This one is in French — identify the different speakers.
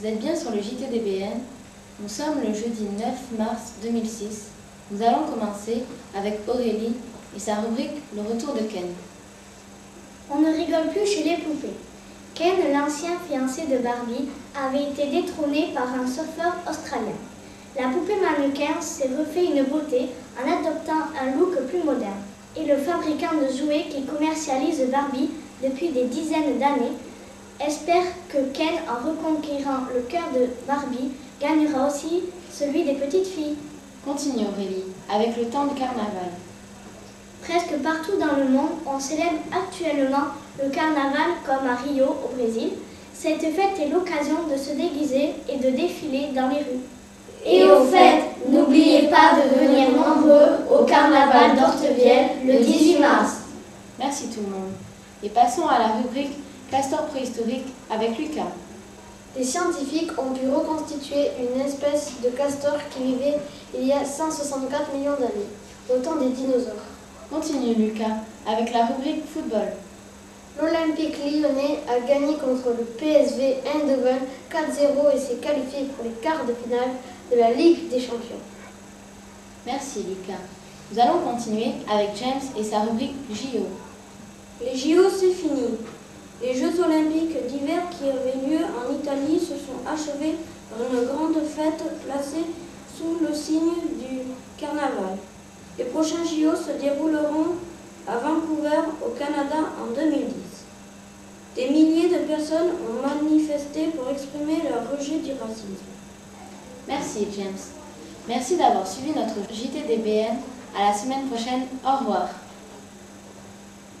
Speaker 1: Vous êtes bien sur le JTDBN. Nous sommes le jeudi 9 mars 2006. Nous allons commencer avec Aurélie et sa rubrique Le retour de Ken.
Speaker 2: On ne rigole plus chez les poupées. Ken, l'ancien fiancé de Barbie, avait été détrôné par un surfeur australien. La poupée mannequin s'est refait une beauté en adoptant un look plus moderne. Et le fabricant de jouets qui commercialise Barbie depuis des dizaines d'années espère que Ken, en reconquérant le cœur de Barbie, gagnera aussi celui des petites filles.
Speaker 1: Continue Aurélie, avec le temps du carnaval.
Speaker 2: Presque partout dans le monde, on célèbre actuellement le carnaval comme à Rio au Brésil. Cette fête est l'occasion de se déguiser et de défiler dans les rues.
Speaker 3: Et au fait, n'oubliez pas de venir nombreux au carnaval d'Ortevielle le 18 mars.
Speaker 1: Merci tout le monde. Et passons à la rubrique Castor préhistorique avec Lucas.
Speaker 4: Des scientifiques ont pu reconstituer une espèce de castor qui vivait il y a 164 millions d'années, au temps des dinosaures.
Speaker 1: Continue Lucas avec la rubrique football.
Speaker 4: L'Olympique lyonnais a gagné contre le PSV Eindhoven 4-0 et s'est qualifié pour les quarts de finale de la Ligue des Champions.
Speaker 1: Merci Lucas. Nous allons continuer avec James et sa rubrique JO.
Speaker 5: Les JO, c'est fini. Olympiques qui avaient lieu en Italie se sont achevés par une grande fête placée sous le signe du carnaval. Les prochains JO se dérouleront à Vancouver, au Canada, en 2010. Des milliers de personnes ont manifesté pour exprimer leur rejet du racisme.
Speaker 1: Merci James. Merci d'avoir suivi notre JTDBN. À la semaine prochaine. Au revoir.